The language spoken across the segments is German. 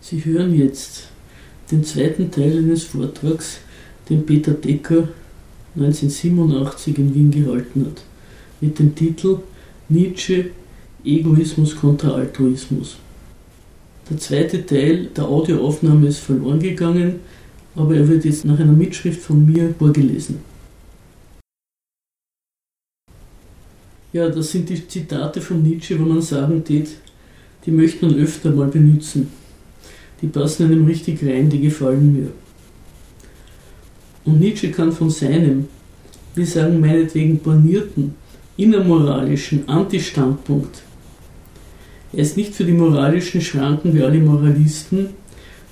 Sie hören jetzt den zweiten Teil eines Vortrags, den Peter Decker 1987 in Wien gehalten hat, mit dem Titel Nietzsche, Egoismus kontra Altruismus. Der zweite Teil der Audioaufnahme ist verloren gegangen, aber er wird jetzt nach einer Mitschrift von mir vorgelesen. Ja, das sind die Zitate von Nietzsche, wo man sagen tät, die möchte man öfter mal benutzen. Die passen einem richtig rein, die gefallen mir. Und Nietzsche kann von seinem, wir sagen meinetwegen bornierten, innermoralischen Antistandpunkt, er ist nicht für die moralischen Schranken wie alle Moralisten,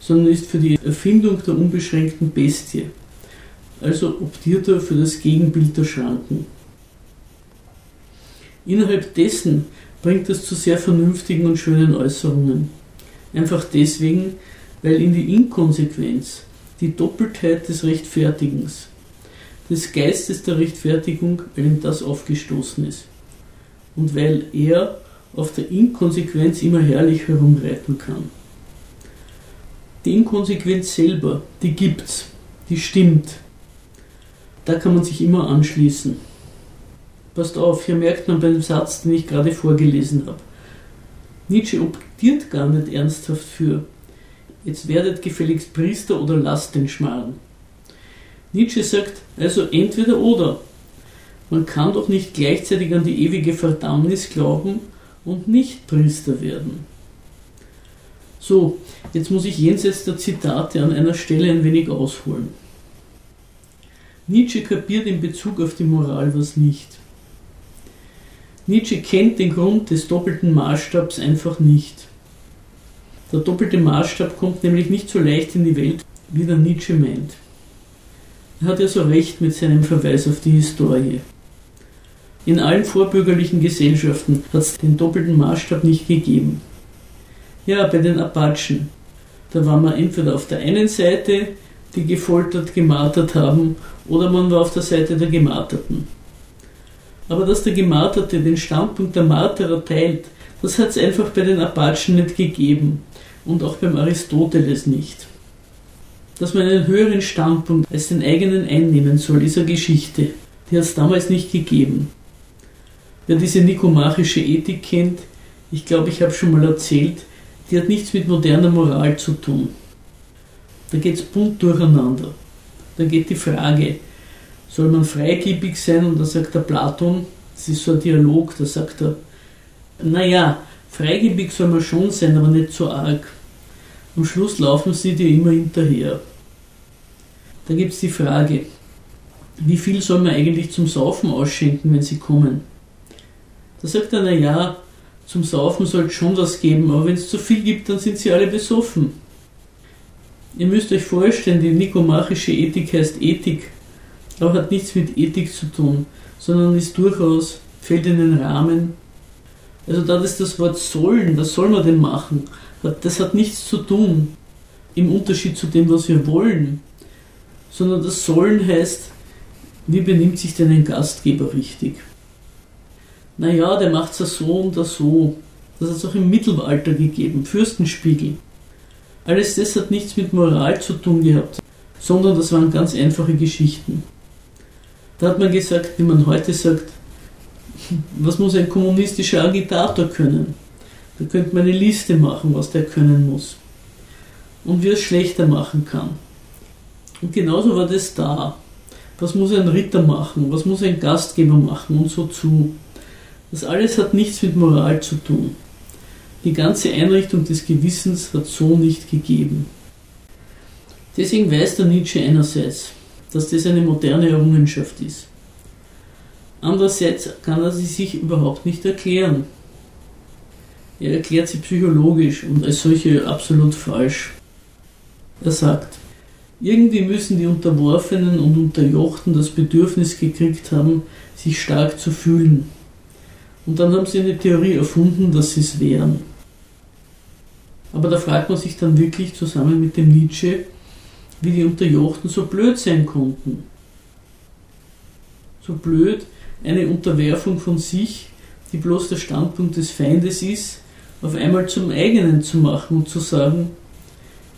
sondern ist für die Erfindung der unbeschränkten Bestie. Also optiert er für das Gegenbild der Schranken. Innerhalb dessen bringt es zu sehr vernünftigen und schönen Äußerungen. Einfach deswegen, weil in die Inkonsequenz, die Doppeltheit des Rechtfertigens, des Geistes der Rechtfertigung, weil ihm das aufgestoßen ist. Und weil er auf der Inkonsequenz immer herrlich herumreiten kann. Die Inkonsequenz selber, die gibt's, die stimmt. Da kann man sich immer anschließen. Passt auf, hier merkt man beim Satz, den ich gerade vorgelesen habe. Nietzsche optiert gar nicht ernsthaft für, jetzt werdet gefälligst Priester oder lasst den Schmarrn. Nietzsche sagt also entweder oder. Man kann doch nicht gleichzeitig an die ewige Verdammnis glauben und nicht Priester werden. So, jetzt muss ich jenseits der Zitate an einer Stelle ein wenig ausholen. Nietzsche kapiert in Bezug auf die Moral was nicht. Nietzsche kennt den Grund des doppelten Maßstabs einfach nicht. Der doppelte Maßstab kommt nämlich nicht so leicht in die Welt, wie der Nietzsche meint. Er hat ja so recht mit seinem Verweis auf die Historie. In allen vorbürgerlichen Gesellschaften hat es den doppelten Maßstab nicht gegeben. Ja, bei den Apachen, da war man entweder auf der einen Seite, die gefoltert, gemartert haben, oder man war auf der Seite der Gemarterten. Aber dass der Gemarterte den Standpunkt der Marterer teilt, das hat es einfach bei den Apachen nicht gegeben und auch beim Aristoteles nicht. Dass man einen höheren Standpunkt als den eigenen einnehmen soll, ist eine Geschichte. Die hat es damals nicht gegeben. Wer diese nikomachische Ethik kennt, ich glaube, ich habe schon mal erzählt, die hat nichts mit moderner Moral zu tun. Da geht es bunt durcheinander. Da geht die Frage, soll man freigebig sein? Und da sagt der Platon, das ist so ein Dialog, da sagt er, naja, freigebig soll man schon sein, aber nicht so arg. Am Schluss laufen sie dir immer hinterher. Da gibt es die Frage, wie viel soll man eigentlich zum Saufen ausschenken, wenn sie kommen? Da sagt er, naja, zum Saufen soll es schon was geben, aber wenn es zu viel gibt, dann sind sie alle besoffen. Ihr müsst euch vorstellen, die nikomachische Ethik heißt Ethik, aber hat nichts mit Ethik zu tun, sondern ist durchaus, fällt in den Rahmen. Also da ist das Wort sollen, was soll man denn machen? Das hat nichts zu tun im Unterschied zu dem, was wir wollen, sondern das sollen heißt, wie benimmt sich denn ein Gastgeber richtig? Naja, der macht es so und so. Das hat es auch im Mittelalter gegeben, Fürstenspiegel. Alles das hat nichts mit Moral zu tun gehabt, sondern das waren ganz einfache Geschichten. Da hat man gesagt, wie man heute sagt, was muss ein kommunistischer Agitator können? Da könnte man eine Liste machen, was der können muss. Und wie er es schlechter machen kann. Und genauso war das da. Was muss ein Ritter machen? Was muss ein Gastgeber machen? Und so zu. Das alles hat nichts mit Moral zu tun. Die ganze Einrichtung des Gewissens hat so nicht gegeben. Deswegen weiß der Nietzsche einerseits, dass das eine moderne Errungenschaft ist. Andererseits kann er sie sich überhaupt nicht erklären. Er erklärt sie psychologisch und als solche absolut falsch. Er sagt, irgendwie müssen die Unterworfenen und Unterjochten das Bedürfnis gekriegt haben, sich stark zu fühlen. Und dann haben sie eine Theorie erfunden, dass sie es wären. Aber da fragt man sich dann wirklich zusammen mit dem Nietzsche, wie die Unterjochten so blöd sein konnten. So blöd, eine Unterwerfung von sich, die bloß der Standpunkt des Feindes ist, auf einmal zum eigenen zu machen und zu sagen,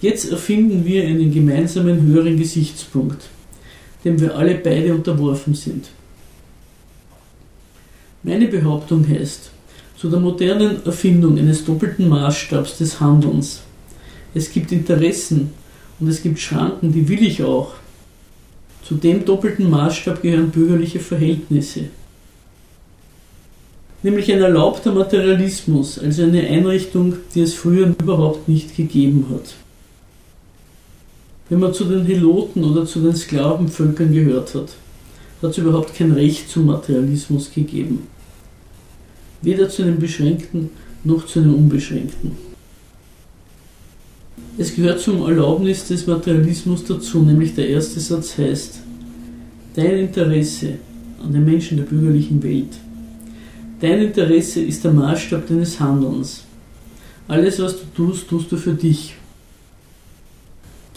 Jetzt erfinden wir einen gemeinsamen höheren Gesichtspunkt, dem wir alle beide unterworfen sind. Meine Behauptung heißt, zu der modernen Erfindung eines doppelten Maßstabs des Handelns. Es gibt Interessen und es gibt Schranken, die will ich auch. Zu dem doppelten Maßstab gehören bürgerliche Verhältnisse. Nämlich ein erlaubter Materialismus, also eine Einrichtung, die es früher überhaupt nicht gegeben hat. Wenn man zu den Heloten oder zu den Sklavenvölkern gehört hat, hat es überhaupt kein Recht zum Materialismus gegeben. Weder zu einem beschränkten noch zu einem unbeschränkten. Es gehört zum Erlaubnis des Materialismus dazu, nämlich der erste Satz heißt, dein Interesse an den Menschen der bürgerlichen Welt, dein Interesse ist der Maßstab deines Handelns. Alles, was du tust, tust du für dich.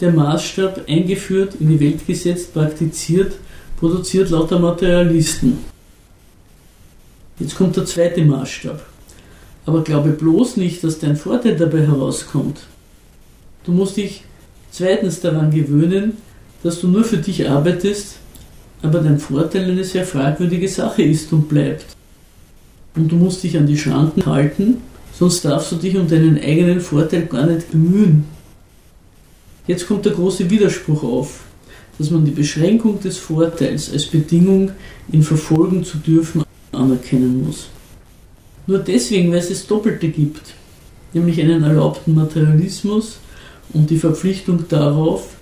Der Maßstab, eingeführt, in die Welt gesetzt, praktiziert, produziert lauter Materialisten. Jetzt kommt der zweite Maßstab. Aber glaube bloß nicht, dass dein Vorteil dabei herauskommt. Du musst dich zweitens daran gewöhnen, dass du nur für dich arbeitest, aber dein Vorteil eine sehr fragwürdige Sache ist und bleibt. Und du musst dich an die Schranken halten, sonst darfst du dich um deinen eigenen Vorteil gar nicht bemühen. Jetzt kommt der große Widerspruch auf, dass man die Beschränkung des Vorteils als Bedingung, ihn verfolgen zu dürfen, anerkennen muss. Nur deswegen, weil es das Doppelte gibt, nämlich einen erlaubten Materialismus und die Verpflichtung darauf,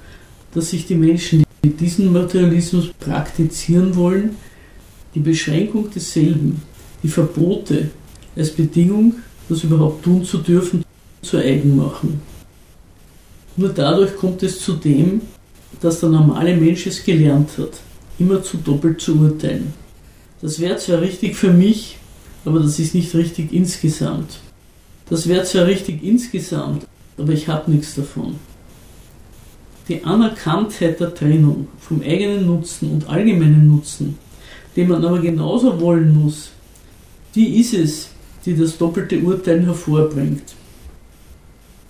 dass sich die Menschen, die diesen Materialismus praktizieren wollen, die Beschränkung desselben, die Verbote als Bedingung, das überhaupt tun zu dürfen, zu eigen machen. Nur dadurch kommt es zu dem, dass der normale Mensch es gelernt hat, immer zu doppelt zu urteilen. Das wäre zwar richtig für mich, aber das ist nicht richtig insgesamt. Das wäre zwar richtig insgesamt, aber ich habe nichts davon. Die Anerkanntheit der Trennung vom eigenen Nutzen und allgemeinen Nutzen, den man aber genauso wollen muss, die ist es, die das doppelte Urteilen hervorbringt.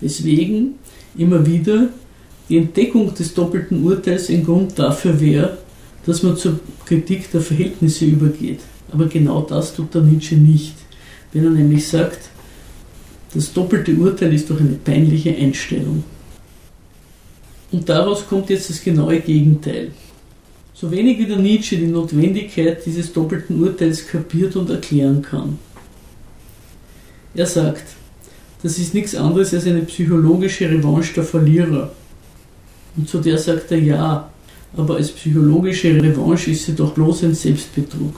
Deswegen immer wieder die Entdeckung des doppelten Urteils ein Grund dafür wäre, dass man zur Kritik der Verhältnisse übergeht. Aber genau das tut der Nietzsche nicht, wenn er nämlich sagt, das doppelte Urteil ist doch eine peinliche Einstellung. Und daraus kommt jetzt das genaue Gegenteil. So wenig wie der Nietzsche die Notwendigkeit dieses doppelten Urteils kapiert und erklären kann. Er sagt, das ist nichts anderes als eine psychologische Revanche der Verlierer. Und zu der sagt er ja, aber als psychologische Revanche ist sie doch bloß ein Selbstbetrug.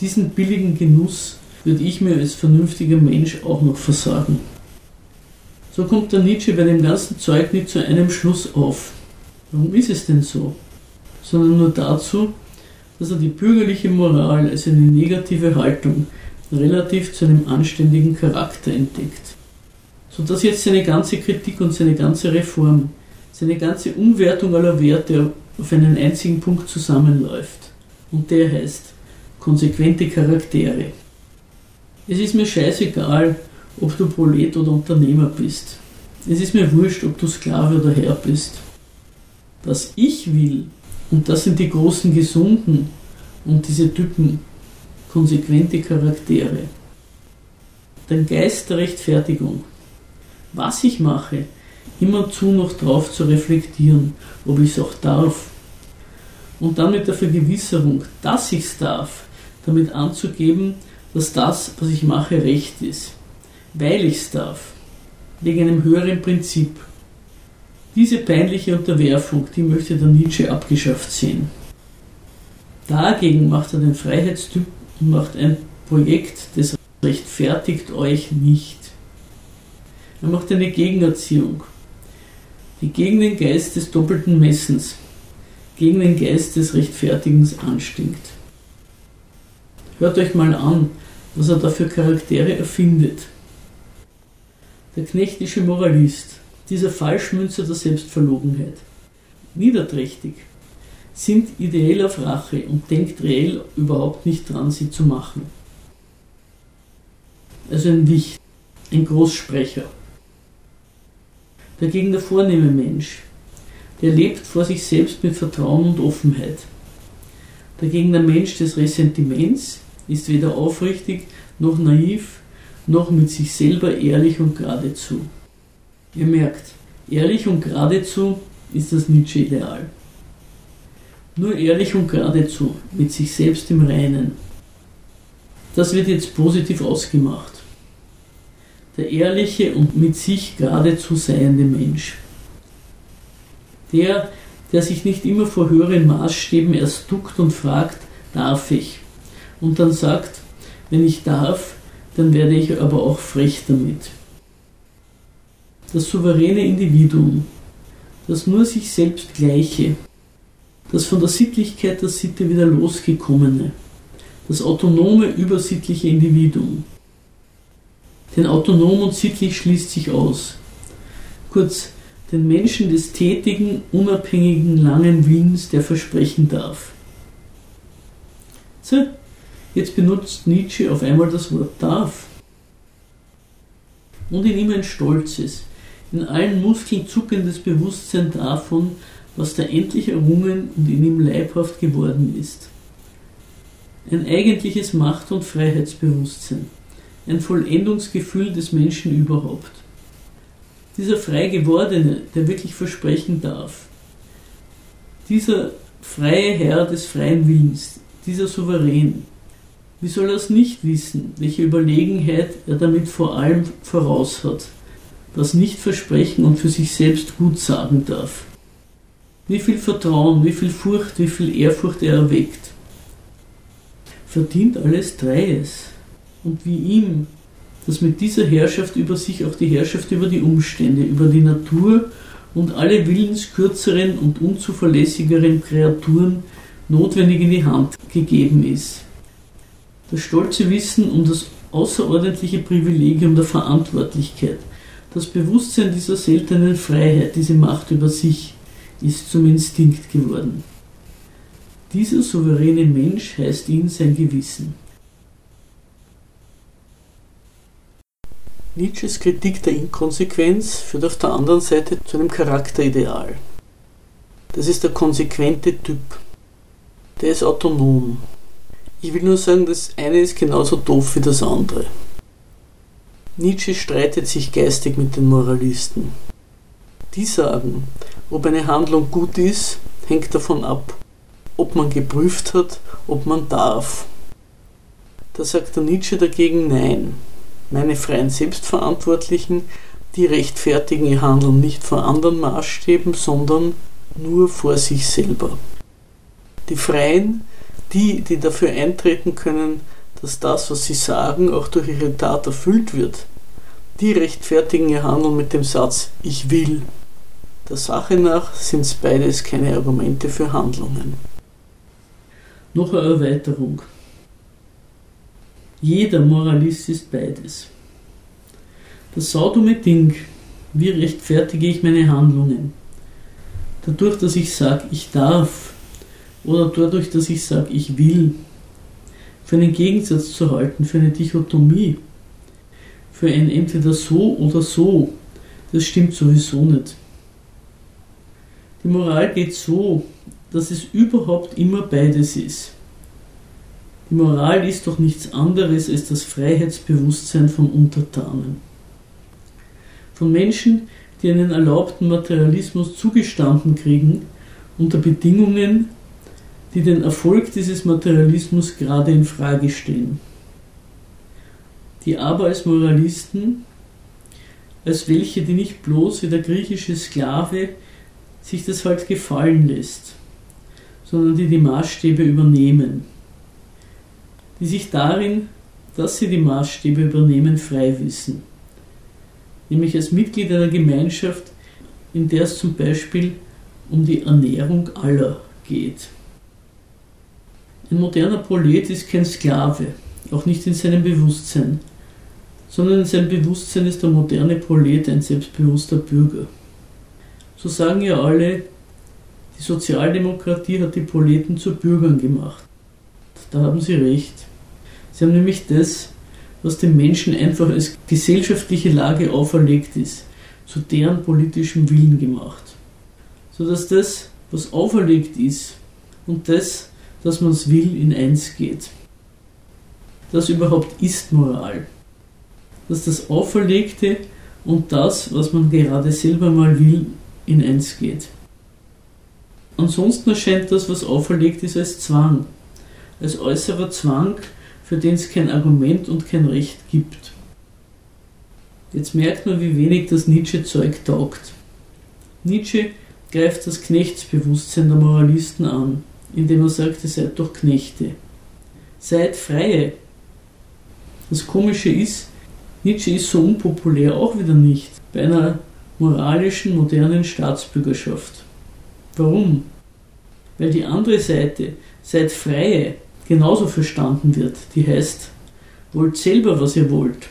Diesen billigen Genuss würde ich mir als vernünftiger Mensch auch noch versagen. So kommt der Nietzsche bei dem ganzen Zeug nicht zu einem Schluss auf. Warum ist es denn so? Sondern nur dazu, dass er die bürgerliche Moral als eine negative Haltung relativ zu einem anständigen Charakter entdeckt. Sodass jetzt seine ganze Kritik und seine ganze Reform seine ganze Umwertung aller Werte auf einen einzigen Punkt zusammenläuft. Und der heißt konsequente Charaktere. Es ist mir scheißegal, ob du Prolet oder Unternehmer bist. Es ist mir wurscht, ob du Sklave oder Herr bist. Was ich will, und das sind die großen Gesunden und diese Typen, konsequente Charaktere. Dein Geist der Rechtfertigung. Was ich mache, immerzu noch drauf zu reflektieren, ob ich es auch darf. Und dann mit der Vergewisserung, dass ich es darf, damit anzugeben, dass das, was ich mache, recht ist. Weil ich es darf. Wegen einem höheren Prinzip. Diese peinliche Unterwerfung, die möchte der Nietzsche abgeschafft sehen. Dagegen macht er den Freiheitstyp und macht ein Projekt, das rechtfertigt euch nicht. Er macht eine Gegenerziehung die gegen den Geist des doppelten Messens, gegen den Geist des Rechtfertigens anstinkt. Hört euch mal an, was er da für Charaktere erfindet. Der knechtische Moralist, dieser Falschmünzer der Selbstverlogenheit, niederträchtig, sind ideell auf Rache und denkt reell überhaupt nicht dran, sie zu machen. Also ein Wicht, ein Großsprecher. Dagegen der vornehme Mensch, der lebt vor sich selbst mit Vertrauen und Offenheit. Dagegen der Mensch des Ressentiments ist weder aufrichtig noch naiv, noch mit sich selber ehrlich und geradezu. Ihr merkt, ehrlich und geradezu ist das Nietzsche-Ideal. Nur ehrlich und geradezu, mit sich selbst im Reinen. Das wird jetzt positiv ausgemacht. Der ehrliche und mit sich geradezu seiende Mensch. Der, der sich nicht immer vor höheren Maßstäben erst duckt und fragt, darf ich? Und dann sagt, wenn ich darf, dann werde ich aber auch frech damit. Das souveräne Individuum, das nur sich selbst gleiche, das von der Sittlichkeit der Sitte wieder losgekommene, das autonome, übersittliche Individuum. Denn autonom und sittlich schließt sich aus. Kurz, den Menschen des tätigen, unabhängigen, langen Willens, der versprechen darf. So, jetzt benutzt Nietzsche auf einmal das Wort darf. Und in ihm ein stolzes, in allen Muskeln zuckendes Bewusstsein davon, was da endlich errungen und in ihm leibhaft geworden ist. Ein eigentliches Macht- und Freiheitsbewusstsein, ein Vollendungsgefühl des Menschen überhaupt. Dieser frei gewordene, der wirklich versprechen darf, dieser freie Herr des freien Willens, dieser Souverän, wie soll er es nicht wissen, welche Überlegenheit er damit vor allem voraus hat, was nicht versprechen und für sich selbst gut sagen darf? Wie viel Vertrauen, wie viel Furcht, wie viel Ehrfurcht er erweckt. Verdient alles Dreies. Und wie ihm dass mit dieser Herrschaft über sich auch die Herrschaft über die Umstände, über die Natur und alle willenskürzeren und unzuverlässigeren Kreaturen notwendig in die Hand gegeben ist. Das stolze Wissen um das außerordentliche Privilegium der Verantwortlichkeit, das Bewusstsein dieser seltenen Freiheit, diese Macht über sich, ist zum Instinkt geworden. Dieser souveräne Mensch heißt ihn sein Gewissen. Nietzsches Kritik der Inkonsequenz führt auf der anderen Seite zu einem Charakterideal. Das ist der konsequente Typ. Der ist autonom. Ich will nur sagen, das eine ist genauso doof wie das andere. Nietzsche streitet sich geistig mit den Moralisten. Die sagen, ob eine Handlung gut ist, hängt davon ab, ob man geprüft hat, ob man darf. Da sagt der Nietzsche dagegen Nein meine freien Selbstverantwortlichen, die rechtfertigen ihr Handeln nicht vor anderen Maßstäben, sondern nur vor sich selber. Die Freien, die, die dafür eintreten können, dass das, was sie sagen, auch durch ihre Tat erfüllt wird, die rechtfertigen ihr Handeln mit dem Satz Ich will. Der Sache nach sind es beides keine Argumente für Handlungen. Noch eine Erweiterung. Jeder Moralist ist beides. Das saudumme Ding, wie rechtfertige ich meine Handlungen? Dadurch, dass ich sage, ich darf, oder dadurch, dass ich sage, ich will, für einen Gegensatz zu halten, für eine Dichotomie, für ein entweder so oder so, das stimmt sowieso nicht. Die Moral geht so, dass es überhaupt immer beides ist. Die Moral ist doch nichts anderes als das Freiheitsbewusstsein von Untertanen. Von Menschen, die einen erlaubten Materialismus zugestanden kriegen, unter Bedingungen, die den Erfolg dieses Materialismus gerade in Frage stellen. Die aber als Moralisten, als welche, die nicht bloß wie der griechische Sklave sich das halt gefallen lässt, sondern die die Maßstäbe übernehmen die sich darin, dass sie die Maßstäbe übernehmen, frei wissen. Nämlich als Mitglied einer Gemeinschaft, in der es zum Beispiel um die Ernährung aller geht. Ein moderner Prolet ist kein Sklave, auch nicht in seinem Bewusstsein, sondern in seinem Bewusstsein ist der moderne Prolet ein selbstbewusster Bürger. So sagen ja alle, die Sozialdemokratie hat die Proleten zu Bürgern gemacht. Da haben sie recht. Sie haben nämlich das, was dem Menschen einfach als gesellschaftliche Lage auferlegt ist, zu deren politischem Willen gemacht. Sodass das, was auferlegt ist, und das, dass man es will, in eins geht. Das überhaupt ist Moral. Dass das Auferlegte und das, was man gerade selber mal will, in eins geht. Ansonsten erscheint das, was auferlegt ist, als Zwang, als äußerer Zwang, für den es kein Argument und kein Recht gibt. Jetzt merkt man, wie wenig das Nietzsche-Zeug taugt. Nietzsche greift das Knechtsbewusstsein der Moralisten an, indem er sagt, ihr seid doch Knechte. Seid Freie. Das Komische ist, Nietzsche ist so unpopulär auch wieder nicht bei einer moralischen, modernen Staatsbürgerschaft. Warum? Weil die andere Seite, seid Freie, genauso verstanden wird. Die heißt, wollt selber, was ihr wollt.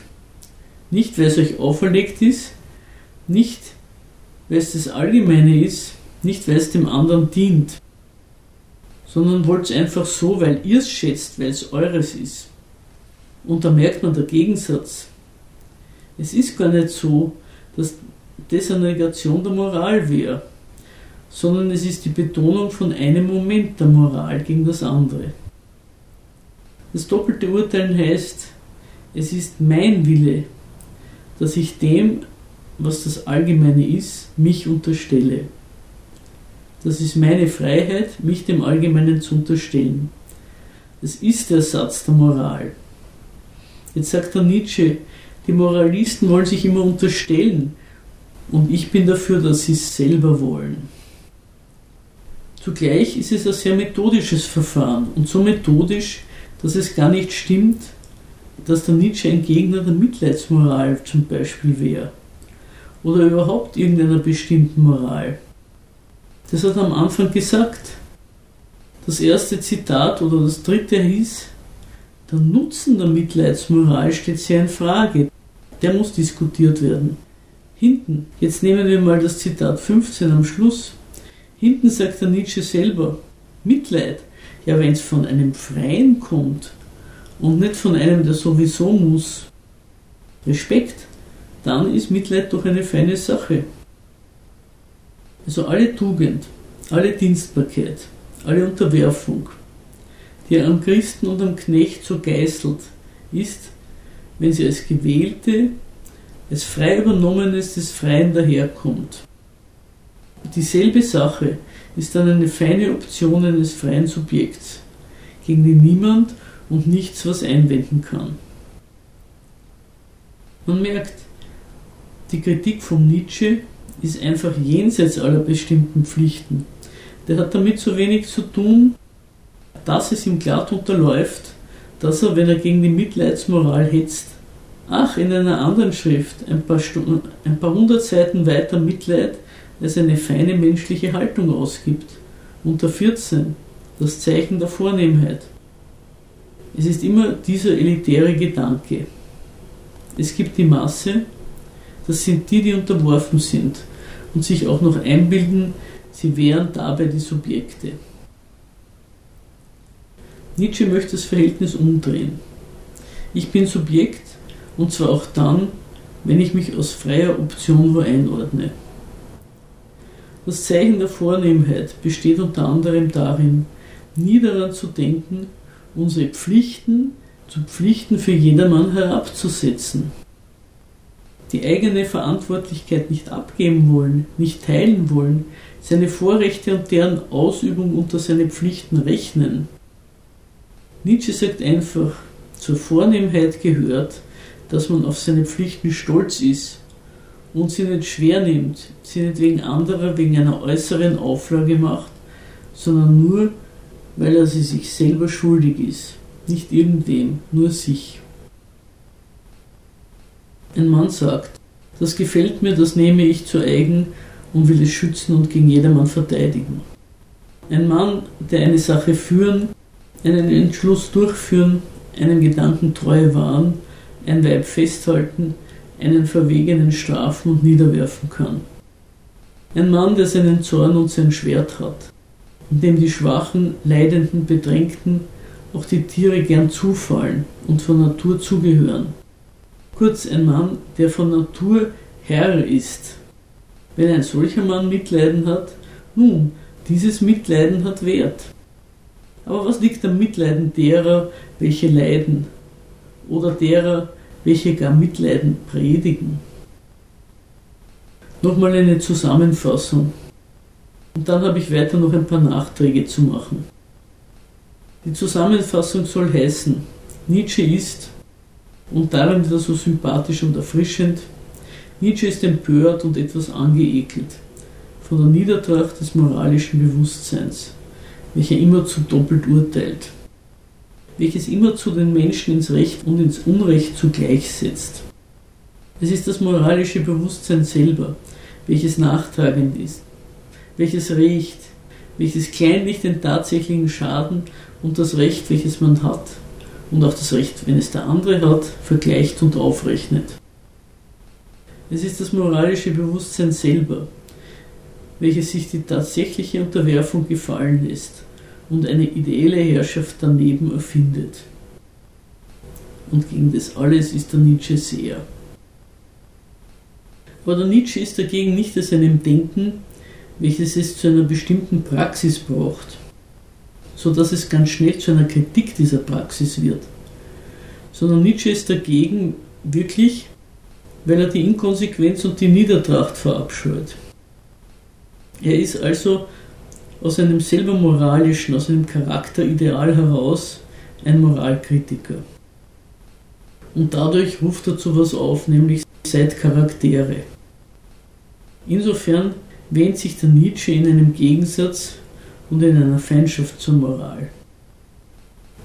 Nicht, weil es euch auferlegt ist, nicht, weil es das Allgemeine ist, nicht, weil es dem anderen dient, sondern wollt es einfach so, weil ihr es schätzt, weil es eures ist. Und da merkt man der Gegensatz. Es ist gar nicht so, dass das eine Negation der Moral wäre, sondern es ist die Betonung von einem Moment der Moral gegen das andere. Das doppelte Urteilen heißt, es ist mein Wille, dass ich dem, was das Allgemeine ist, mich unterstelle. Das ist meine Freiheit, mich dem Allgemeinen zu unterstellen. Das ist der Satz der Moral. Jetzt sagt der Nietzsche, die Moralisten wollen sich immer unterstellen und ich bin dafür, dass sie es selber wollen. Zugleich ist es ein sehr methodisches Verfahren und so methodisch, dass es gar nicht stimmt, dass der Nietzsche ein Gegner der Mitleidsmoral zum Beispiel wäre oder überhaupt irgendeiner bestimmten Moral. Das hat er am Anfang gesagt. Das erste Zitat oder das dritte hieß, der Nutzen der Mitleidsmoral steht sehr in Frage. Der muss diskutiert werden. Hinten, jetzt nehmen wir mal das Zitat 15 am Schluss. Hinten sagt der Nietzsche selber, Mitleid. Ja, wenn es von einem Freien kommt und nicht von einem, der sowieso muss, Respekt, dann ist Mitleid doch eine feine Sache. Also alle Tugend, alle Dienstbarkeit, alle Unterwerfung, die am Christen und am Knecht so geißelt, ist, wenn sie als Gewählte, als frei übernommenes des Freien daherkommt. Dieselbe Sache ist dann eine feine Option eines freien Subjekts, gegen die niemand und nichts was einwenden kann. Man merkt, die Kritik von Nietzsche ist einfach jenseits aller bestimmten Pflichten. Der hat damit so wenig zu tun, dass es ihm glatt unterläuft, dass er, wenn er gegen die Mitleidsmoral hetzt, ach, in einer anderen Schrift, ein paar, Stunden, ein paar hundert Seiten weiter Mitleid als eine feine menschliche Haltung ausgibt. Unter 14, das Zeichen der Vornehmheit. Es ist immer dieser elitäre Gedanke. Es gibt die Masse, das sind die, die unterworfen sind und sich auch noch einbilden, sie wären dabei die Subjekte. Nietzsche möchte das Verhältnis umdrehen. Ich bin Subjekt und zwar auch dann, wenn ich mich aus freier Option wo einordne. Das Zeichen der Vornehmheit besteht unter anderem darin, nie daran zu denken, unsere Pflichten zu Pflichten für jedermann herabzusetzen die eigene Verantwortlichkeit nicht abgeben wollen, nicht teilen wollen, seine Vorrechte und deren Ausübung unter seine Pflichten rechnen. Nietzsche sagt einfach, zur Vornehmheit gehört, dass man auf seine Pflichten stolz ist und sie nicht schwer nimmt, sie nicht wegen anderer, wegen einer äußeren Auflage macht, sondern nur, weil er sie sich selber schuldig ist, nicht irgendwem, nur sich. Ein Mann sagt, das gefällt mir, das nehme ich zu eigen und will es schützen und gegen jedermann verteidigen. Ein Mann, der eine Sache führen, einen Entschluss durchführen, einem Gedanken treu wahren, ein Weib festhalten, einen Verwegenen strafen und niederwerfen kann. Ein Mann, der seinen Zorn und sein Schwert hat, und dem die schwachen, leidenden, bedrängten, auch die Tiere gern zufallen und von Natur zugehören Kurz ein Mann, der von Natur Herr ist Wenn ein solcher Mann Mitleiden hat, nun, dieses Mitleiden hat Wert. Aber was liegt am Mitleiden derer, welche leiden? Oder derer, welche gar Mitleiden predigen? Nochmal eine Zusammenfassung. Und dann habe ich weiter noch ein paar Nachträge zu machen. Die Zusammenfassung soll heißen, Nietzsche ist, und darin wieder so sympathisch und erfrischend, Nietzsche ist empört und etwas angeekelt. Von der Niedertracht des moralischen Bewusstseins, welcher immer zu doppelt urteilt, welches immer zu den Menschen ins Recht und ins Unrecht zugleich setzt. Es ist das moralische Bewusstsein selber, welches nachtragend ist, welches Recht, welches kleinlich den tatsächlichen Schaden und das Recht, welches man hat, und auch das Recht, wenn es der andere hat, vergleicht und aufrechnet. Es ist das moralische Bewusstsein selber, welches sich die tatsächliche Unterwerfung gefallen lässt und eine ideelle Herrschaft daneben erfindet. Und gegen das alles ist der Nietzsche sehr. Aber der Nietzsche ist dagegen nicht aus einem Denken, welches es zu einer bestimmten Praxis braucht, so dass es ganz schnell zu einer Kritik dieser Praxis wird, sondern Nietzsche ist dagegen wirklich, weil er die Inkonsequenz und die Niedertracht verabscheut. Er ist also aus einem selber moralischen, aus einem Charakterideal heraus ein Moralkritiker. Und dadurch ruft er zu was auf, nämlich seid Charaktere. Insofern wähnt sich der Nietzsche in einem Gegensatz und in einer Feindschaft zur Moral.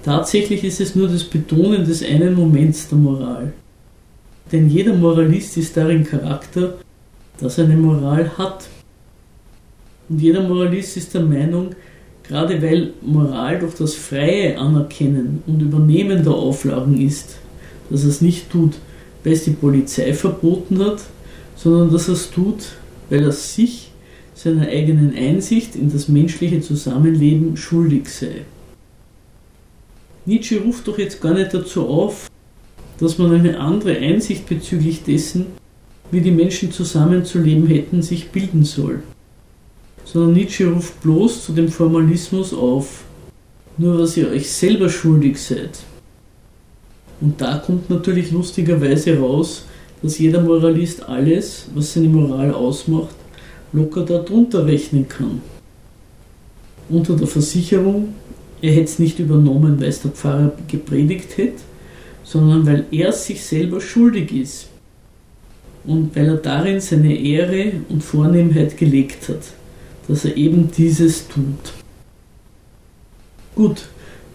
Tatsächlich ist es nur das Betonen des einen Moments der Moral. Denn jeder Moralist ist darin Charakter, dass er eine Moral hat. Und jeder Moralist ist der Meinung, gerade weil Moral durch das freie Anerkennen und Übernehmen der Auflagen ist, dass er es nicht tut, weil es die Polizei verboten hat, sondern dass er es tut, weil er sich seiner eigenen Einsicht in das menschliche Zusammenleben schuldig sei. Nietzsche ruft doch jetzt gar nicht dazu auf, dass man eine andere Einsicht bezüglich dessen, wie die Menschen zusammenzuleben hätten, sich bilden soll. Sondern Nietzsche ruft bloß zu dem Formalismus auf, nur was ihr euch selber schuldig seid. Und da kommt natürlich lustigerweise raus, dass jeder Moralist alles, was seine Moral ausmacht, locker darunter rechnen kann. Unter der Versicherung, er hätte es nicht übernommen, weil es der Pfarrer gepredigt hätte, sondern weil er sich selber schuldig ist und weil er darin seine Ehre und Vornehmheit gelegt hat, dass er eben dieses tut. Gut,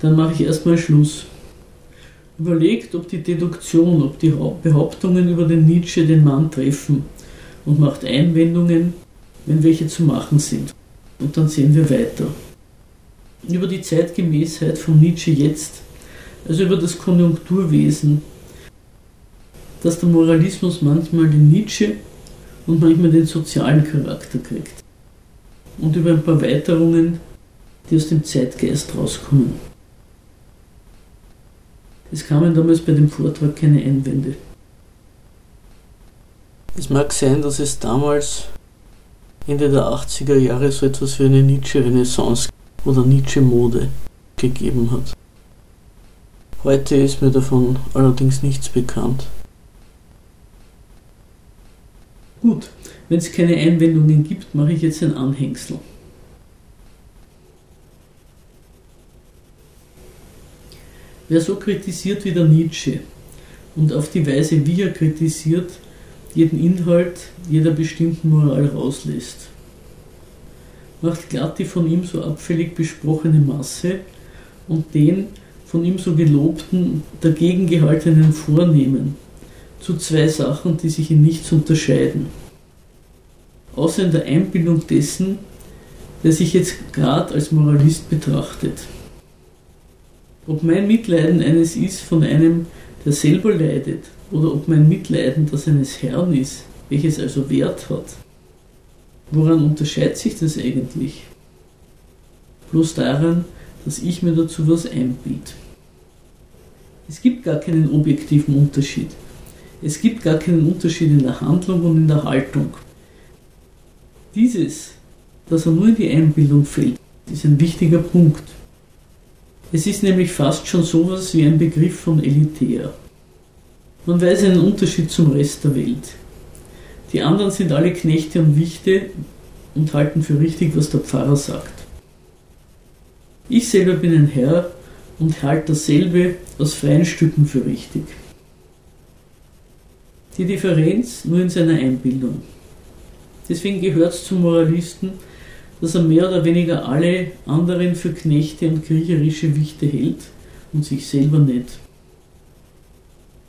dann mache ich erstmal Schluss überlegt, ob die Deduktion, ob die Behauptungen über den Nietzsche den Mann treffen und macht Einwendungen, wenn welche zu machen sind. Und dann sehen wir weiter. Über die Zeitgemäßheit von Nietzsche jetzt, also über das Konjunkturwesen, dass der Moralismus manchmal den Nietzsche und manchmal den sozialen Charakter kriegt. Und über ein paar Weiterungen, die aus dem Zeitgeist rauskommen. Es kamen damals bei dem Vortrag keine Einwände. Es mag sein, dass es damals Ende der 80er Jahre so etwas wie eine Nietzsche-Renaissance oder Nietzsche-Mode gegeben hat. Heute ist mir davon allerdings nichts bekannt. Gut, wenn es keine Einwendungen gibt, mache ich jetzt ein Anhängsel. Wer so kritisiert wie der Nietzsche und auf die Weise, wie er kritisiert, jeden Inhalt jeder bestimmten Moral rauslässt, macht glatt die von ihm so abfällig besprochene Masse und den von ihm so gelobten, dagegen gehaltenen Vornehmen zu zwei Sachen, die sich in nichts unterscheiden. Außer in der Einbildung dessen, der sich jetzt gerade als Moralist betrachtet. Ob mein Mitleiden eines ist von einem, der selber leidet, oder ob mein Mitleiden das eines Herrn ist, welches also Wert hat. Woran unterscheidet sich das eigentlich? Bloß daran, dass ich mir dazu was einbiete. Es gibt gar keinen objektiven Unterschied. Es gibt gar keinen Unterschied in der Handlung und in der Haltung. Dieses, dass er nur in die Einbildung fällt, ist ein wichtiger Punkt. Es ist nämlich fast schon sowas wie ein Begriff von elitär. Man weiß einen Unterschied zum Rest der Welt. Die anderen sind alle Knechte und Wichte und halten für richtig, was der Pfarrer sagt. Ich selber bin ein Herr und halte dasselbe aus freien Stücken für richtig. Die Differenz nur in seiner Einbildung. Deswegen gehört es zum Moralisten, dass er mehr oder weniger alle anderen für Knechte und kriecherische Wichte hält und sich selber nicht.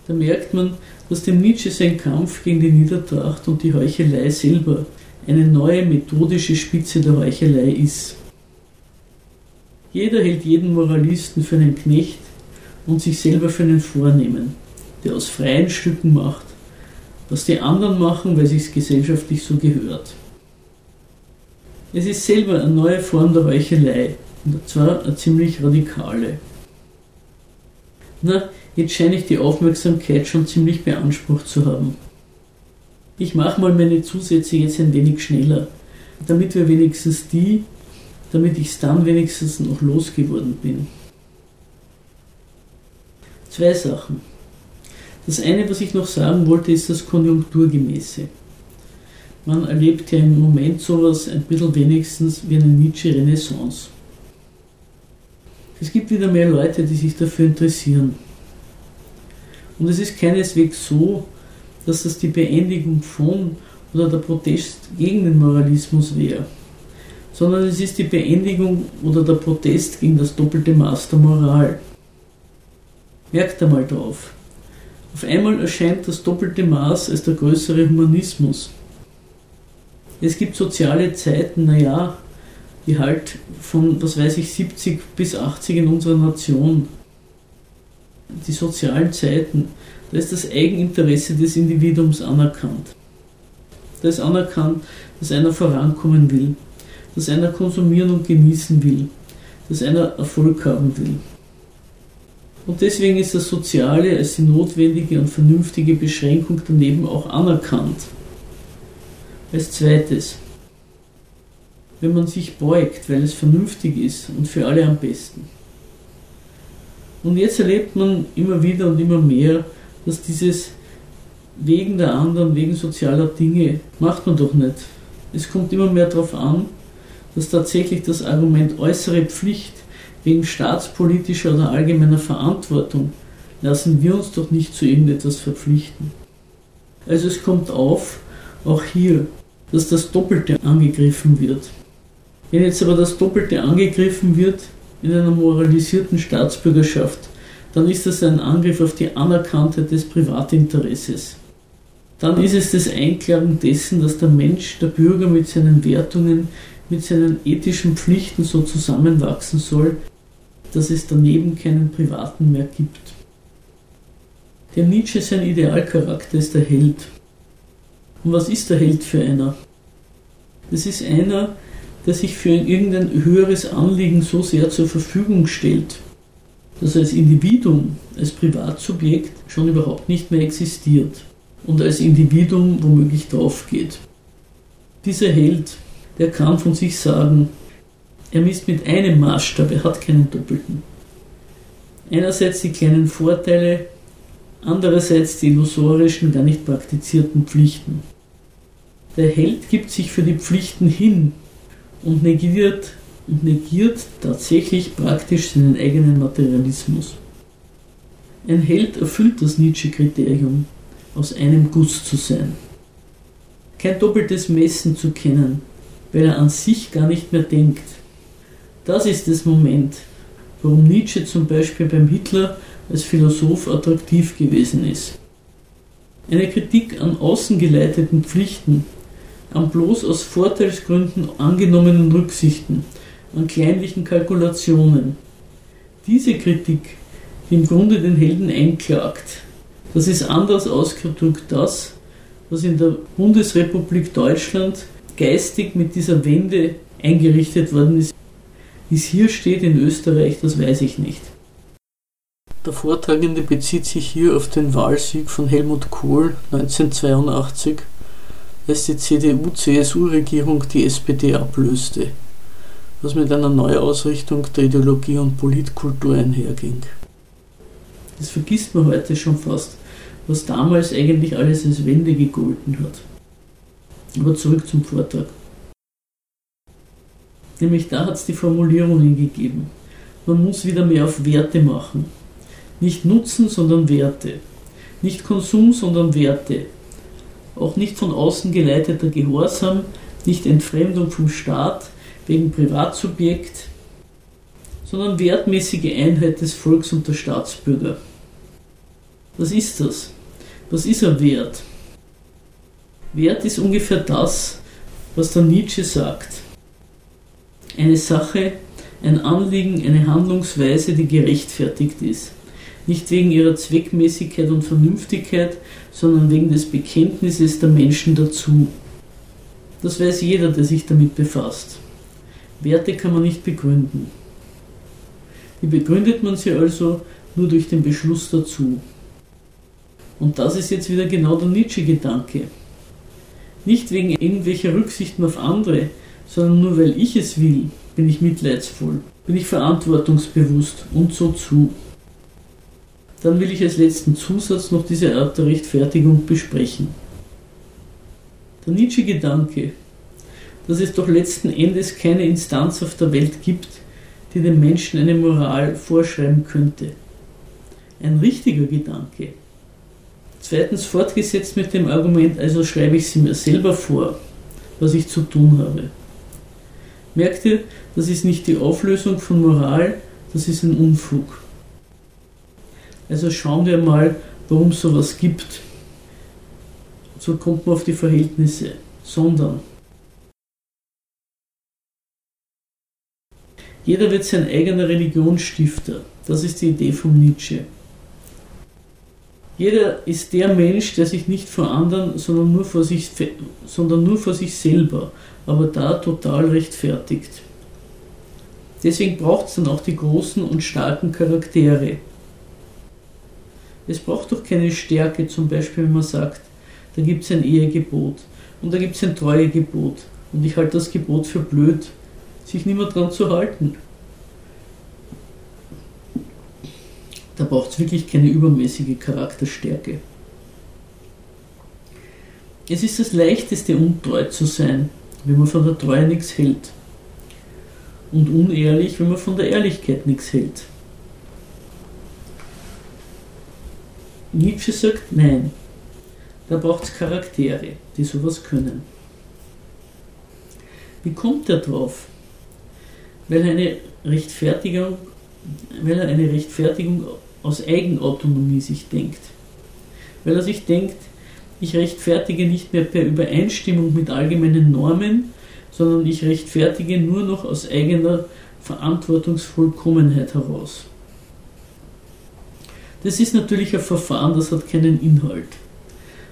Da merkt man, dass dem Nietzsche sein Kampf gegen die Niedertracht und die Heuchelei selber eine neue methodische Spitze der Heuchelei ist. Jeder hält jeden Moralisten für einen Knecht und sich selber für einen Vornehmen, der aus freien Stücken macht, was die anderen machen, weil sich's gesellschaftlich so gehört. Es ist selber eine neue Form der Heuchelei, und zwar eine ziemlich radikale. Na, jetzt scheine ich die Aufmerksamkeit schon ziemlich beansprucht zu haben. Ich mache mal meine Zusätze jetzt ein wenig schneller, damit wir wenigstens die, damit ich es dann wenigstens noch losgeworden bin. Zwei Sachen. Das eine, was ich noch sagen wollte, ist das Konjunkturgemäße. Man erlebt ja im Moment sowas ein bisschen wenigstens wie eine Nietzsche-Renaissance. Es gibt wieder mehr Leute, die sich dafür interessieren. Und es ist keineswegs so, dass das die Beendigung von oder der Protest gegen den Moralismus wäre, sondern es ist die Beendigung oder der Protest gegen das doppelte Maß der Moral. Merkt einmal drauf. Auf einmal erscheint das doppelte Maß als der größere Humanismus. Es gibt soziale Zeiten, naja, die halt von, was weiß ich, 70 bis 80 in unserer Nation, die sozialen Zeiten, da ist das Eigeninteresse des Individuums anerkannt. Da ist anerkannt, dass einer vorankommen will, dass einer konsumieren und genießen will, dass einer Erfolg haben will. Und deswegen ist das Soziale als die notwendige und vernünftige Beschränkung daneben auch anerkannt. Als zweites, wenn man sich beugt, weil es vernünftig ist und für alle am besten. Und jetzt erlebt man immer wieder und immer mehr, dass dieses wegen der anderen, wegen sozialer Dinge, macht man doch nicht. Es kommt immer mehr darauf an, dass tatsächlich das Argument äußere Pflicht wegen staatspolitischer oder allgemeiner Verantwortung lassen wir uns doch nicht zu irgendetwas verpflichten. Also es kommt auf, auch hier, dass das Doppelte angegriffen wird. Wenn jetzt aber das Doppelte angegriffen wird in einer moralisierten Staatsbürgerschaft, dann ist das ein Angriff auf die Anerkanntheit des Privatinteresses. Dann ist es das Einklagen dessen, dass der Mensch, der Bürger mit seinen Wertungen, mit seinen ethischen Pflichten so zusammenwachsen soll, dass es daneben keinen Privaten mehr gibt. Der Nietzsche, sein Idealcharakter, ist der Held. Und was ist der Held für einer? Das ist einer, der sich für irgendein höheres Anliegen so sehr zur Verfügung stellt, dass er als Individuum, als Privatsubjekt schon überhaupt nicht mehr existiert und als Individuum womöglich draufgeht. Dieser Held, der kann von sich sagen, er misst mit einem Maßstab, er hat keinen doppelten. Einerseits die kleinen Vorteile, andererseits die illusorischen, gar nicht praktizierten Pflichten. Der Held gibt sich für die Pflichten hin und negiert, und negiert tatsächlich praktisch seinen eigenen Materialismus. Ein Held erfüllt das Nietzsche-Kriterium, aus einem Guss zu sein. Kein doppeltes Messen zu kennen, weil er an sich gar nicht mehr denkt, das ist das Moment, warum Nietzsche zum Beispiel beim Hitler als Philosoph attraktiv gewesen ist. Eine Kritik an außengeleiteten Pflichten, an bloß aus Vorteilsgründen angenommenen Rücksichten, an kleinlichen Kalkulationen. Diese Kritik, die im Grunde den Helden einklagt, das ist anders ausgedrückt das, was in der Bundesrepublik Deutschland geistig mit dieser Wende eingerichtet worden ist. Wie es hier steht in Österreich, das weiß ich nicht. Der Vortragende bezieht sich hier auf den Wahlsieg von Helmut Kohl 1982. als die CDU-CSU-Regierung die SPD ablöste, was mit einer Neuausrichtung der Ideologie und Politkultur einherging. Das vergisst man heute schon fast, was damals eigentlich alles als Wende gegolten hat. Aber zurück zum Vortrag. Nämlich da hat es die Formulierungen gegeben. Man muss wieder mehr auf Werte machen. Nicht Nutzen, sondern Werte. Nicht Konsum, sondern Werte. Auch nicht von außen geleiteter Gehorsam, nicht Entfremdung vom Staat wegen Privatsubjekt, sondern wertmäßige Einheit des Volks und der Staatsbürger. Was ist das? Was ist ein Wert? Wert ist ungefähr das, was der Nietzsche sagt. Eine Sache, ein Anliegen, eine Handlungsweise, die gerechtfertigt ist. Nicht wegen ihrer Zweckmäßigkeit und Vernünftigkeit, sondern wegen des Bekenntnisses der Menschen dazu. Das weiß jeder, der sich damit befasst. Werte kann man nicht begründen. Wie begründet man sie also? Nur durch den Beschluss dazu. Und das ist jetzt wieder genau der Nietzsche-Gedanke. Nicht wegen irgendwelcher Rücksichten auf andere, sondern nur weil ich es will, bin ich mitleidsvoll, bin ich verantwortungsbewusst und so zu. Dann will ich als letzten Zusatz noch diese Art der Rechtfertigung besprechen. Der Nietzsche-Gedanke, dass es doch letzten Endes keine Instanz auf der Welt gibt, die dem Menschen eine Moral vorschreiben könnte. Ein richtiger Gedanke. Zweitens fortgesetzt mit dem Argument, also schreibe ich sie mir selber vor, was ich zu tun habe. Merkt ihr, das ist nicht die Auflösung von Moral, das ist ein Unfug. Also schauen wir mal, warum es sowas gibt. So kommt man auf die Verhältnisse, sondern jeder wird sein eigener Religionsstifter. Das ist die Idee von Nietzsche. Jeder ist der Mensch, der sich nicht vor anderen, sondern nur vor sich, sondern nur vor sich selber, aber da total rechtfertigt. Deswegen braucht es dann auch die großen und starken Charaktere. Es braucht doch keine Stärke, zum Beispiel, wenn man sagt, da gibt es ein Ehegebot und da gibt es ein Treuegebot und ich halte das Gebot für blöd, sich nicht mehr dran zu halten. Da braucht es wirklich keine übermäßige Charakterstärke. Es ist das Leichteste, untreu zu sein, wenn man von der Treue nichts hält. Und unehrlich, wenn man von der Ehrlichkeit nichts hält. Nietzsche sagt nein. Da braucht es Charaktere, die sowas können. Wie kommt er drauf? Weil eine Rechtfertigung, weil er eine Rechtfertigung aus Eigenautonomie sich denkt. Weil er sich denkt, ich rechtfertige nicht mehr per Übereinstimmung mit allgemeinen Normen, sondern ich rechtfertige nur noch aus eigener Verantwortungsvollkommenheit heraus. Das ist natürlich ein Verfahren, das hat keinen Inhalt,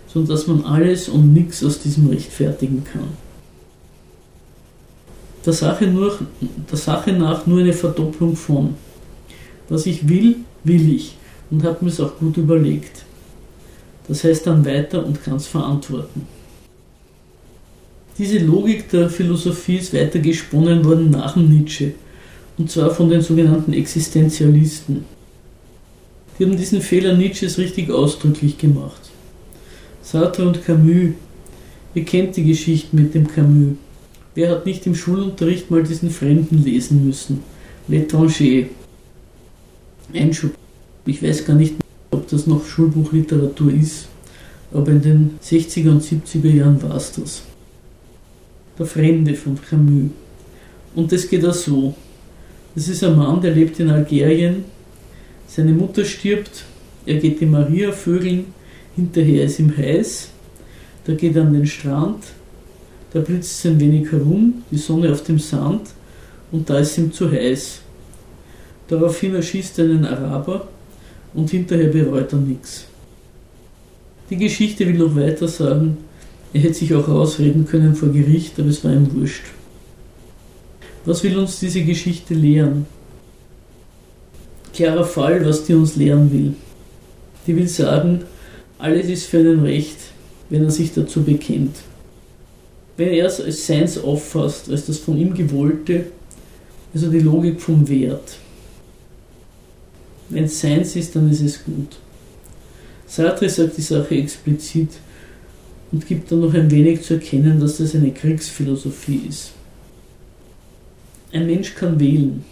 sondern dass man alles und nichts aus diesem rechtfertigen kann. Der Sache, nur, der Sache nach nur eine Verdopplung von. Was ich will, will ich und habe mir es auch gut überlegt. Das heißt dann weiter und kann es verantworten. Diese Logik der Philosophie ist weiter gesponnen worden nach Nietzsche, und zwar von den sogenannten Existenzialisten. Die haben diesen Fehler Nietzsches richtig ausdrücklich gemacht. Sartre und Camus, ihr kennt die Geschichte mit dem Camus. Wer hat nicht im Schulunterricht mal diesen Fremden lesen müssen? L'étranger. Einschub. Ich weiß gar nicht, ob das noch Schulbuchliteratur ist, aber in den 60er und 70er Jahren war es das. Der Fremde von Camus. Und das geht auch so. Das ist ein Mann, der lebt in Algerien, seine Mutter stirbt, er geht die Maria vögeln, hinterher ist ihm heiß, da geht er an den Strand, da blitzt es ein wenig herum, die Sonne auf dem Sand und da ist ihm zu heiß. Daraufhin erschießt er einen Araber und hinterher bereut er nichts. Die Geschichte will noch weiter sagen, er hätte sich auch rausreden können vor Gericht, aber es war ihm wurscht. Was will uns diese Geschichte lehren? Klarer Fall, was die uns lehren will. Die will sagen, alles ist für einen recht, wenn er sich dazu bekennt. wenn er es als Seins auffasst, als das von ihm Gewollte, also die Logik vom Wert. Wenn es Seins ist, dann ist es gut. Sartre sagt die Sache explizit und gibt dann noch ein wenig zu erkennen, dass das eine Kriegsphilosophie ist. Ein Mensch kann wählen.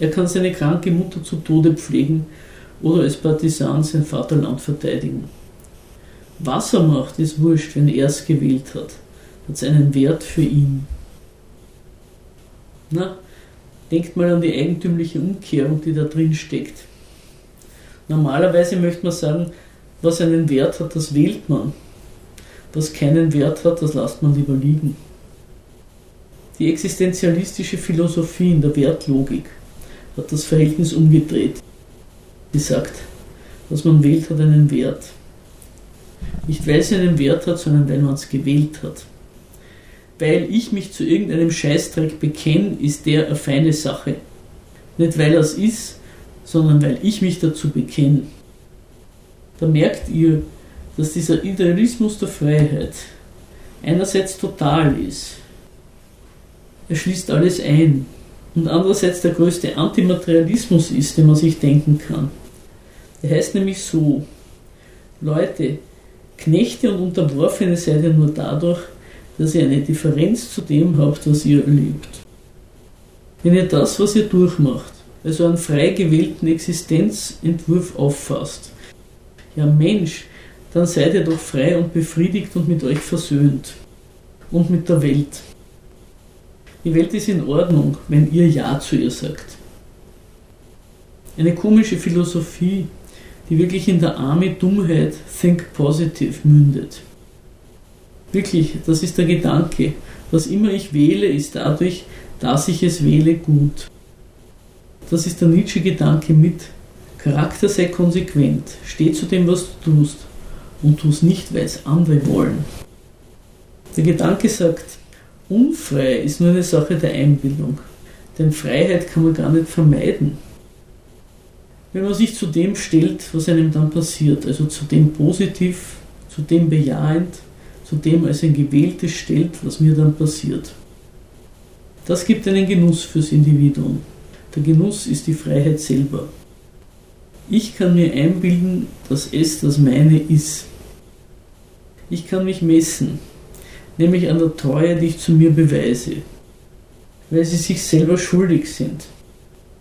Er kann seine kranke Mutter zu Tode pflegen oder als Partisan sein Vaterland verteidigen. Was er macht, ist wurscht, wenn er es gewählt hat. Hat es einen Wert für ihn. Na, denkt mal an die eigentümliche Umkehrung, die da drin steckt. Normalerweise möchte man sagen, was einen Wert hat, das wählt man. Was keinen Wert hat, das lässt man lieber liegen. Die existenzialistische Philosophie in der Wertlogik hat das Verhältnis umgedreht. Sie sagt, was man wählt, hat einen Wert. Nicht weil es einen Wert hat, sondern weil man es gewählt hat. Weil ich mich zu irgendeinem Scheißdreck bekenne, ist der eine feine Sache. Nicht weil er es ist, sondern weil ich mich dazu bekenne. Da merkt ihr, dass dieser Idealismus der Freiheit einerseits total ist, er schließt alles ein, und andererseits der größte Antimaterialismus ist, den man sich denken kann. Er heißt nämlich so, Leute, Knechte und Unterworfene seid ihr nur dadurch, dass ihr eine Differenz zu dem habt, was ihr erlebt. Wenn ihr das, was ihr durchmacht, also einen frei gewählten Existenzentwurf auffasst, ja Mensch, dann seid ihr doch frei und befriedigt und mit euch versöhnt und mit der Welt. Die Welt ist in Ordnung, wenn ihr Ja zu ihr sagt. Eine komische Philosophie, die wirklich in der arme Dummheit Think Positive mündet. Wirklich, das ist der Gedanke. Was immer ich wähle, ist dadurch, dass ich es wähle, gut. Das ist der Nietzsche-Gedanke mit Charakter sei konsequent, steh zu dem, was du tust und tu es nicht, weil es andere wollen. Der Gedanke sagt, unfrei ist nur eine Sache der Einbildung, denn Freiheit kann man gar nicht vermeiden. Wenn man sich zu dem stellt, was einem dann passiert, also zu dem positiv, zu dem bejahend, zu dem als ein gewähltes stellt, was mir dann passiert. Das gibt einen Genuss fürs Individuum. Der Genuss ist die Freiheit selber. Ich kann mir einbilden, dass es das meine ist. Ich kann mich messen, nämlich an der Treue, die ich zu mir beweise, weil sie sich selber schuldig sind.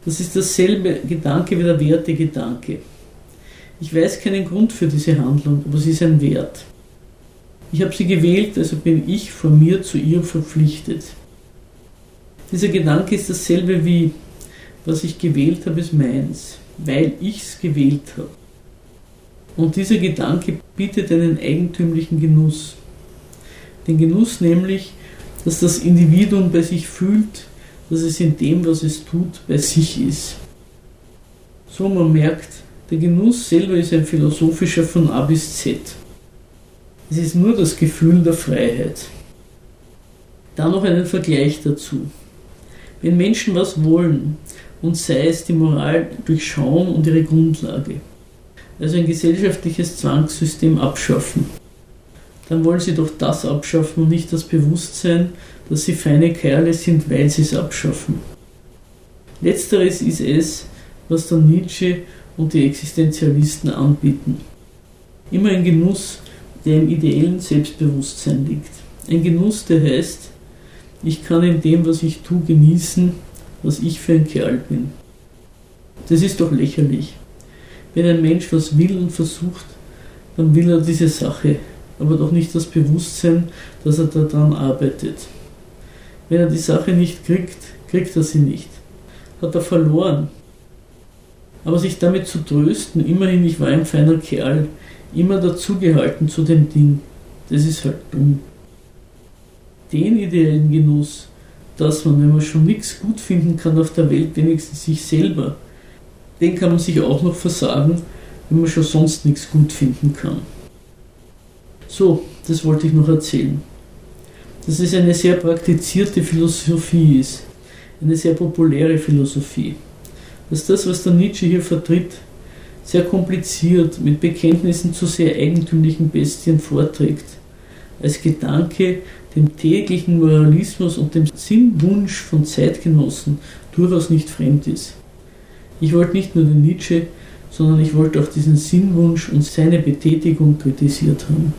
Das ist dasselbe Gedanke wie der Wertegedanke. Ich weiß keinen Grund für diese Handlung, aber sie ist ein Wert. Ich habe sie gewählt, also bin ich von mir zu ihr verpflichtet. Dieser Gedanke ist dasselbe wie, was ich gewählt habe, ist meins weil ich es gewählt habe. Und dieser Gedanke bietet einen eigentümlichen Genuss. Den Genuss nämlich, dass das Individuum bei sich fühlt, dass es in dem, was es tut, bei sich ist. So man merkt, der Genuss selber ist ein philosophischer von A bis Z. Es ist nur das Gefühl der Freiheit. Dann noch einen Vergleich dazu. Wenn Menschen was wollen, und sei es die Moral durchschauen und ihre Grundlage. Also ein gesellschaftliches Zwangssystem abschaffen. Dann wollen sie doch das abschaffen und nicht das Bewusstsein, dass sie feine Kerle sind, weil sie es abschaffen. Letzteres ist es, was dann Nietzsche und die Existenzialisten anbieten. Immer ein Genuss, der im ideellen Selbstbewusstsein liegt. Ein Genuss, der heißt, ich kann in dem, was ich tue, genießen, was ich für ein Kerl bin. Das ist doch lächerlich. Wenn ein Mensch was will und versucht, dann will er diese Sache, aber doch nicht das Bewusstsein, dass er daran arbeitet. Wenn er die Sache nicht kriegt, kriegt er sie nicht. Hat er verloren. Aber sich damit zu trösten, immerhin, ich war ein feiner Kerl, immer dazugehalten zu dem Ding, das ist halt dumm. Den ideellen Genuss, dass man, wenn man schon nichts gut finden kann auf der Welt, wenigstens sich selber, den kann man sich auch noch versagen, wenn man schon sonst nichts gut finden kann. So, das wollte ich noch erzählen. Dass es eine sehr praktizierte Philosophie ist, eine sehr populäre Philosophie. Dass das, was der Nietzsche hier vertritt, sehr kompliziert mit Bekenntnissen zu sehr eigentümlichen Bestien vorträgt, als Gedanke dem täglichen Moralismus und dem Sinnwunsch von Zeitgenossen durchaus nicht fremd ist. Ich wollte nicht nur den Nietzsche, sondern ich wollte auch diesen Sinnwunsch und seine Betätigung kritisiert haben.